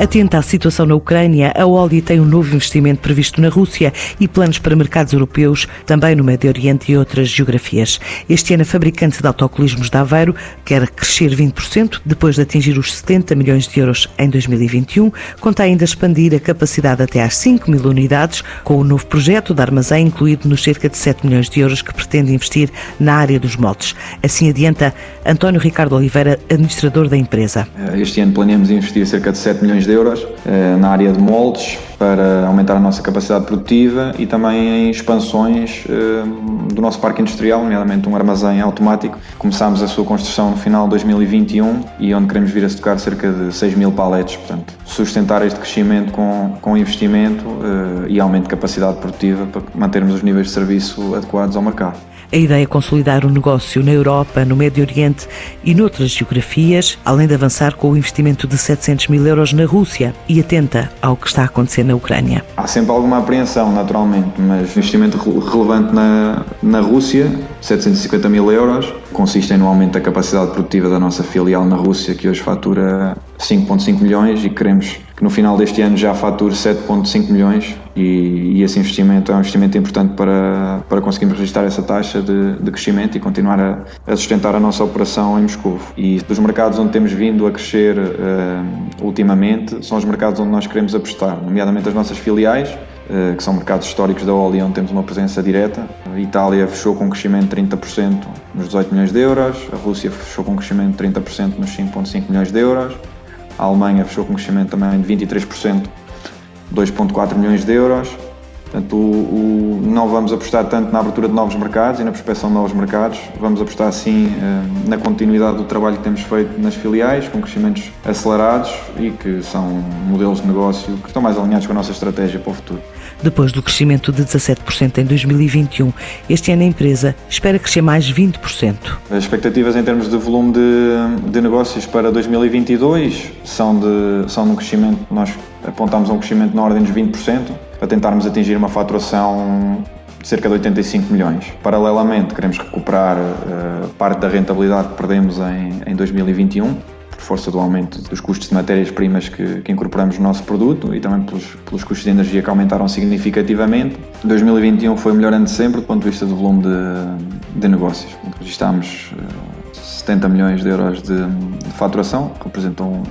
Atenta à situação na Ucrânia, a Oli tem um novo investimento previsto na Rússia e planos para mercados europeus, também no Médio Oriente e outras geografias. Este ano, a fabricante de autocolismos de Aveiro quer crescer 20% depois de atingir os 70 milhões de euros em 2021. Conta ainda expandir a capacidade até às 5 mil unidades, com o novo projeto de armazém incluído nos cerca de 7 milhões de euros que pretende investir na área dos moldes. Assim adianta António Ricardo Oliveira, administrador da empresa. Este ano planeamos investir cerca de 7 milhões de euros eh, na área de moldes para aumentar a nossa capacidade produtiva e também em expansões eh, do nosso parque industrial, nomeadamente um armazém automático. Começámos a sua construção no final de 2021 e onde queremos vir a tocar cerca de 6 mil paletes. Portanto, sustentar este crescimento com, com investimento eh, e aumento de capacidade produtiva para mantermos os níveis de serviço adequados ao mercado. A ideia é consolidar o negócio na Europa, no Médio Oriente e noutras geografias, além de avançar com o investimento de 700 mil euros na Rússia e atenta ao que está a acontecer na Ucrânia. Há sempre alguma apreensão, naturalmente, mas investimento relevante na, na Rússia, 750 mil euros, consiste no aumento da capacidade produtiva da nossa filial na Rússia, que hoje fatura 5,5 milhões e queremos que no final deste ano já fature 7,5 milhões e, e, esse investimento é um investimento importante para, para conseguirmos registrar essa taxa de, de crescimento e continuar a, a, sustentar a nossa operação em Moscou. E dos mercados onde temos vindo a crescer uh, ultimamente são os mercados onde nós queremos apostar, nomeadamente as nossas filiais, que são mercados históricos da Oli, onde temos uma presença direta. A Itália fechou com um crescimento de 30% nos 18 milhões de euros, a Rússia fechou com um crescimento de 30% nos 5,5 milhões de euros, a Alemanha fechou com um crescimento também de 23%, 2,4 milhões de euros. Portanto, o, o, não vamos apostar tanto na abertura de novos mercados e na prospecção de novos mercados, vamos apostar sim eh, na continuidade do trabalho que temos feito nas filiais, com crescimentos acelerados e que são modelos de negócio que estão mais alinhados com a nossa estratégia para o futuro. Depois do crescimento de 17% em 2021, este ano a empresa espera crescer mais 20%. As expectativas em termos de volume de, de negócios para 2022 são de, são de um crescimento, nós apontamos um crescimento na ordem dos 20%, para tentarmos atingir uma faturação de cerca de 85 milhões. Paralelamente, queremos recuperar uh, parte da rentabilidade que perdemos em, em 2021 força do aumento dos custos de matérias-primas que, que, incorporamos no nosso produto e também pelos, pelos, custos de energia que aumentaram significativamente. 2021 foi o melhor ano de sempre do ponto de vista do volume de, de negócios. Registámos 70 milhões de euros de, de faturação, que representam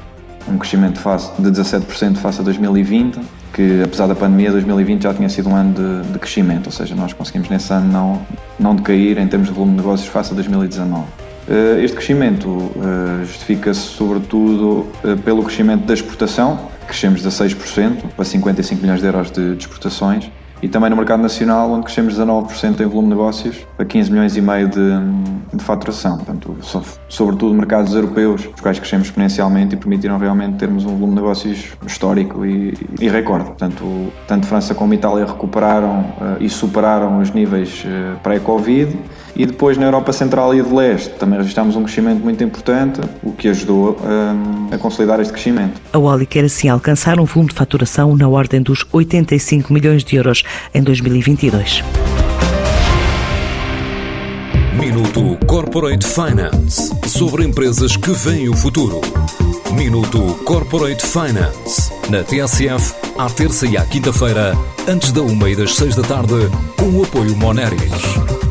um, crescimento de 17% face a 2020 que apesar da pandemia 2020 já tinha sido um ano de, de, crescimento, ou seja, nós conseguimos nesse ano não, não decair em termos de volume de negócios face a 2019. Eh, este crescimento eh, justifica-se sobretudo eh, pelo crescimento da exportação, crescemos 16% para 55 milhões de euros de exportações, e também no mercado nacional, onde crescemos 19% em volume de negócios, a 15 milhões e meio de, de faturação. Portanto, sobretudo mercados europeus, os quais crescemos exponencialmente e permitiram realmente termos um volume de negócios histórico e, e recorde. Portanto, tanto França como Itália recuperaram e superaram os níveis pré-Covid e depois na Europa Central e de Leste também registramos um crescimento muito importante, o que ajudou um, a consolidar este crescimento. A Oli quer assim alcançar um volume de faturação na ordem dos 85 milhões de euros em 2022. Minuto Corporate Finance sobre empresas que veem o futuro. Minuto Corporate Finance na TSF, à terça e à quinta-feira, antes da uma e das seis da tarde, com o apoio Moneris.